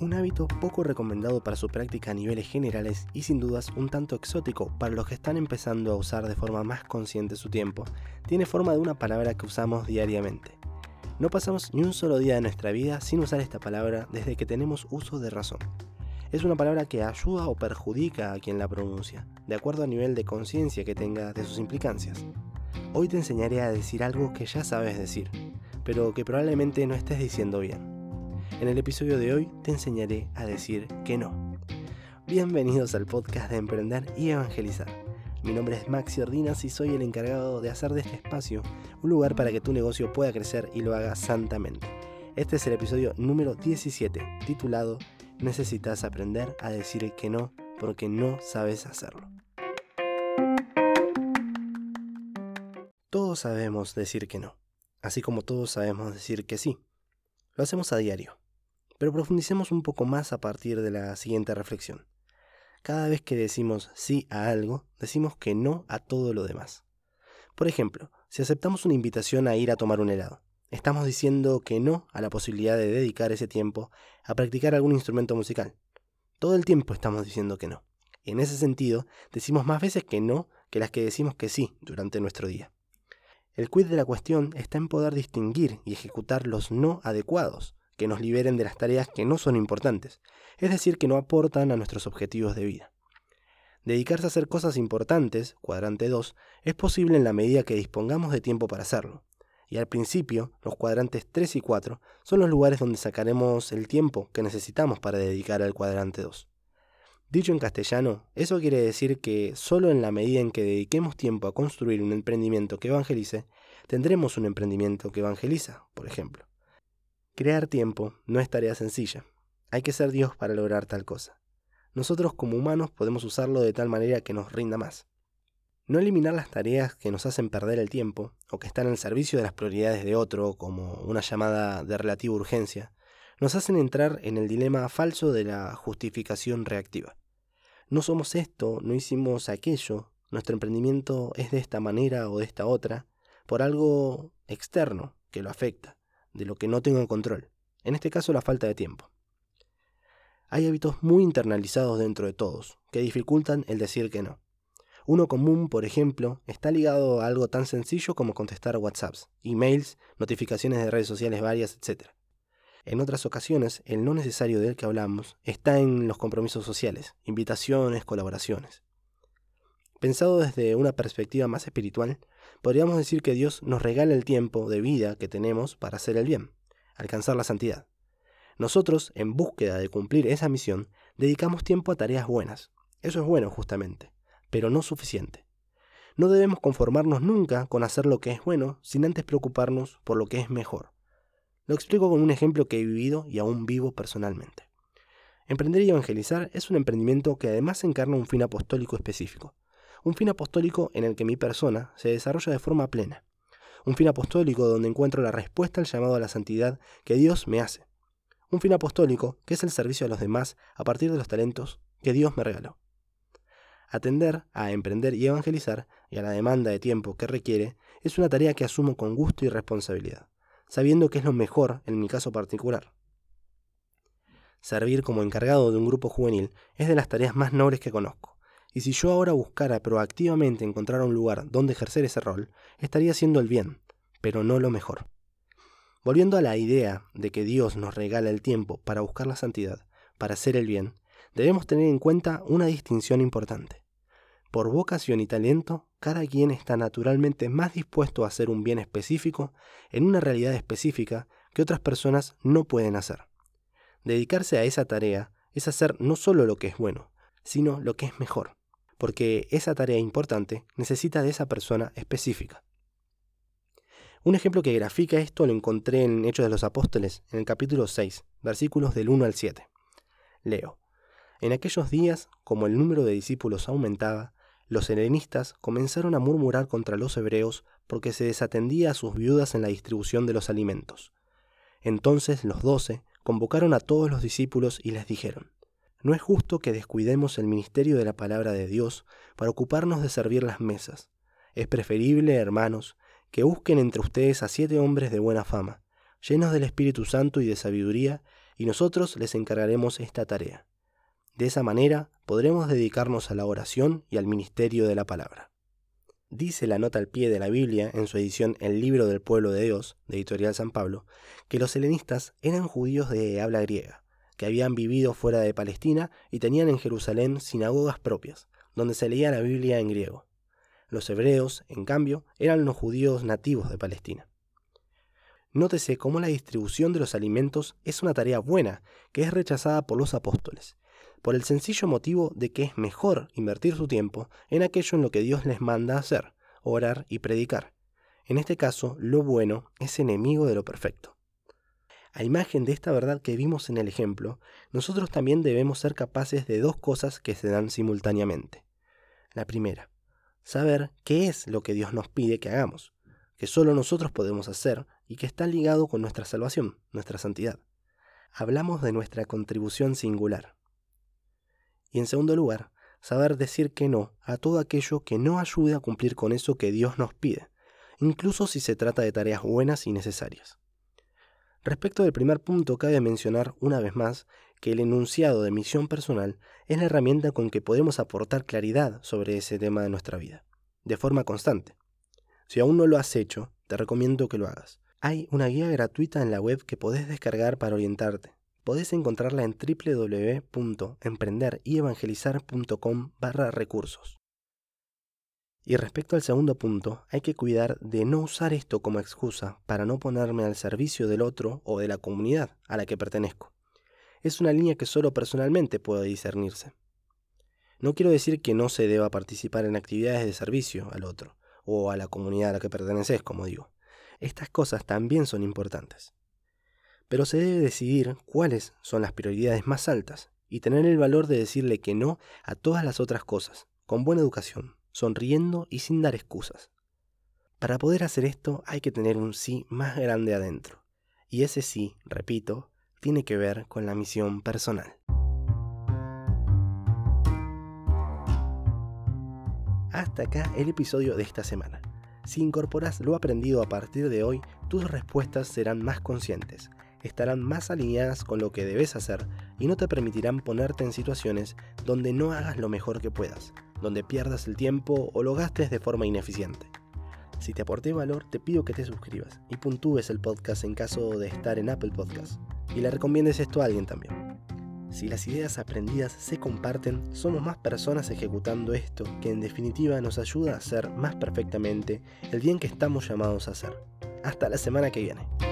Un hábito poco recomendado para su práctica a niveles generales y sin dudas un tanto exótico para los que están empezando a usar de forma más consciente su tiempo, tiene forma de una palabra que usamos diariamente. No pasamos ni un solo día de nuestra vida sin usar esta palabra desde que tenemos uso de razón. Es una palabra que ayuda o perjudica a quien la pronuncia, de acuerdo al nivel de conciencia que tenga de sus implicancias. Hoy te enseñaré a decir algo que ya sabes decir, pero que probablemente no estés diciendo bien. En el episodio de hoy te enseñaré a decir que no. Bienvenidos al podcast de Emprender y Evangelizar. Mi nombre es Maxi Ordinas y soy el encargado de hacer de este espacio un lugar para que tu negocio pueda crecer y lo haga santamente. Este es el episodio número 17, titulado Necesitas aprender a decir que no porque no sabes hacerlo. Todos sabemos decir que no, así como todos sabemos decir que sí. Lo hacemos a diario. Pero profundicemos un poco más a partir de la siguiente reflexión. Cada vez que decimos sí a algo, decimos que no a todo lo demás. Por ejemplo, si aceptamos una invitación a ir a tomar un helado, estamos diciendo que no a la posibilidad de dedicar ese tiempo a practicar algún instrumento musical. Todo el tiempo estamos diciendo que no. En ese sentido, decimos más veces que no que las que decimos que sí durante nuestro día. El quid de la cuestión está en poder distinguir y ejecutar los no adecuados, que nos liberen de las tareas que no son importantes, es decir, que no aportan a nuestros objetivos de vida. Dedicarse a hacer cosas importantes, cuadrante 2, es posible en la medida que dispongamos de tiempo para hacerlo. Y al principio, los cuadrantes 3 y 4 son los lugares donde sacaremos el tiempo que necesitamos para dedicar al cuadrante 2. Dicho en castellano, eso quiere decir que solo en la medida en que dediquemos tiempo a construir un emprendimiento que evangelice, tendremos un emprendimiento que evangeliza, por ejemplo. Crear tiempo no es tarea sencilla. Hay que ser Dios para lograr tal cosa. Nosotros como humanos podemos usarlo de tal manera que nos rinda más. No eliminar las tareas que nos hacen perder el tiempo o que están al servicio de las prioridades de otro, como una llamada de relativa urgencia, nos hacen entrar en el dilema falso de la justificación reactiva. No somos esto, no hicimos aquello, nuestro emprendimiento es de esta manera o de esta otra, por algo externo que lo afecta de lo que no tengo control, en este caso la falta de tiempo. Hay hábitos muy internalizados dentro de todos, que dificultan el decir que no. Uno común, por ejemplo, está ligado a algo tan sencillo como contestar WhatsApps, emails, notificaciones de redes sociales varias, etc. En otras ocasiones, el no necesario del que hablamos está en los compromisos sociales, invitaciones, colaboraciones. Pensado desde una perspectiva más espiritual, podríamos decir que Dios nos regala el tiempo de vida que tenemos para hacer el bien, alcanzar la santidad. Nosotros, en búsqueda de cumplir esa misión, dedicamos tiempo a tareas buenas. Eso es bueno, justamente, pero no suficiente. No debemos conformarnos nunca con hacer lo que es bueno sin antes preocuparnos por lo que es mejor. Lo explico con un ejemplo que he vivido y aún vivo personalmente. Emprender y evangelizar es un emprendimiento que además encarna un fin apostólico específico un fin apostólico en el que mi persona se desarrolla de forma plena, un fin apostólico donde encuentro la respuesta al llamado a la santidad que Dios me hace, un fin apostólico que es el servicio a los demás a partir de los talentos que Dios me regaló. Atender a emprender y evangelizar y a la demanda de tiempo que requiere es una tarea que asumo con gusto y responsabilidad, sabiendo que es lo mejor en mi caso particular. Servir como encargado de un grupo juvenil es de las tareas más nobles que conozco, y si yo ahora buscara proactivamente encontrar un lugar donde ejercer ese rol, estaría haciendo el bien, pero no lo mejor. Volviendo a la idea de que Dios nos regala el tiempo para buscar la santidad, para hacer el bien, debemos tener en cuenta una distinción importante. Por vocación y talento, cada quien está naturalmente más dispuesto a hacer un bien específico en una realidad específica que otras personas no pueden hacer. Dedicarse a esa tarea es hacer no solo lo que es bueno, sino lo que es mejor porque esa tarea importante necesita de esa persona específica. Un ejemplo que grafica esto lo encontré en Hechos de los Apóstoles, en el capítulo 6, versículos del 1 al 7. Leo. En aquellos días, como el número de discípulos aumentaba, los helenistas comenzaron a murmurar contra los hebreos porque se desatendía a sus viudas en la distribución de los alimentos. Entonces los doce convocaron a todos los discípulos y les dijeron, no es justo que descuidemos el ministerio de la palabra de Dios para ocuparnos de servir las mesas. Es preferible, hermanos, que busquen entre ustedes a siete hombres de buena fama, llenos del Espíritu Santo y de sabiduría, y nosotros les encargaremos esta tarea. De esa manera podremos dedicarnos a la oración y al ministerio de la palabra. Dice la nota al pie de la Biblia en su edición El libro del pueblo de Dios, de Editorial San Pablo, que los helenistas eran judíos de habla griega, que habían vivido fuera de Palestina y tenían en Jerusalén sinagogas propias, donde se leía la Biblia en griego. Los hebreos, en cambio, eran los judíos nativos de Palestina. Nótese cómo la distribución de los alimentos es una tarea buena que es rechazada por los apóstoles, por el sencillo motivo de que es mejor invertir su tiempo en aquello en lo que Dios les manda hacer, orar y predicar. En este caso, lo bueno es enemigo de lo perfecto. A imagen de esta verdad que vimos en el ejemplo, nosotros también debemos ser capaces de dos cosas que se dan simultáneamente. La primera, saber qué es lo que Dios nos pide que hagamos, que solo nosotros podemos hacer y que está ligado con nuestra salvación, nuestra santidad. Hablamos de nuestra contribución singular, y en segundo lugar, saber decir que no a todo aquello que no ayude a cumplir con eso que Dios nos pide, incluso si se trata de tareas buenas y necesarias. Respecto del primer punto, cabe mencionar una vez más que el enunciado de misión personal es la herramienta con que podemos aportar claridad sobre ese tema de nuestra vida, de forma constante. Si aún no lo has hecho, te recomiendo que lo hagas. Hay una guía gratuita en la web que podés descargar para orientarte podés encontrarla en www.emprenderyevangelizar.com barra recursos. Y respecto al segundo punto, hay que cuidar de no usar esto como excusa para no ponerme al servicio del otro o de la comunidad a la que pertenezco. Es una línea que solo personalmente puede discernirse. No quiero decir que no se deba participar en actividades de servicio al otro o a la comunidad a la que perteneces, como digo. Estas cosas también son importantes pero se debe decidir cuáles son las prioridades más altas y tener el valor de decirle que no a todas las otras cosas, con buena educación, sonriendo y sin dar excusas. Para poder hacer esto hay que tener un sí más grande adentro, y ese sí, repito, tiene que ver con la misión personal. Hasta acá el episodio de esta semana. Si incorporas lo aprendido a partir de hoy, tus respuestas serán más conscientes estarán más alineadas con lo que debes hacer y no te permitirán ponerte en situaciones donde no hagas lo mejor que puedas, donde pierdas el tiempo o lo gastes de forma ineficiente. Si te aporté valor, te pido que te suscribas y puntúes el podcast en caso de estar en Apple Podcasts y le recomiendes esto a alguien también. Si las ideas aprendidas se comparten, somos más personas ejecutando esto que en definitiva nos ayuda a hacer más perfectamente el bien que estamos llamados a hacer. Hasta la semana que viene.